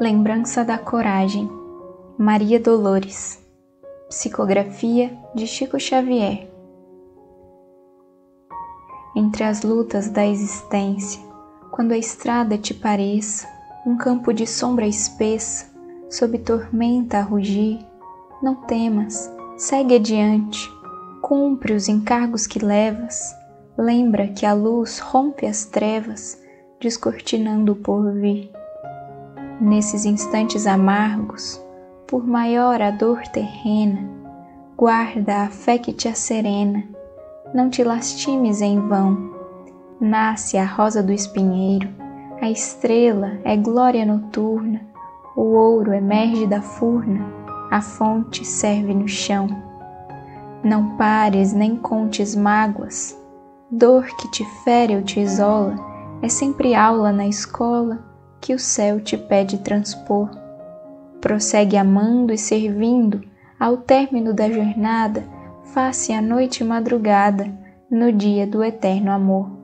Lembrança da Coragem, Maria Dolores. Psicografia de Chico Xavier. Entre as lutas da existência, quando a estrada te pareça um campo de sombra espessa, sob tormenta a rugir, não temas, segue adiante, cumpre os encargos que levas, lembra que a luz rompe as trevas, descortinando o porvir. Nesses instantes amargos, por maior a dor terrena, guarda a fé que te acerena, não te lastimes em vão. Nasce a rosa do espinheiro, a estrela é glória noturna, o ouro emerge da furna, a fonte serve no chão. Não pares nem contes mágoas, dor que te fere ou te isola, é sempre aula na escola que o céu te pede transpor. Prossegue amando e servindo, ao término da jornada, face a noite e madrugada, no dia do eterno amor.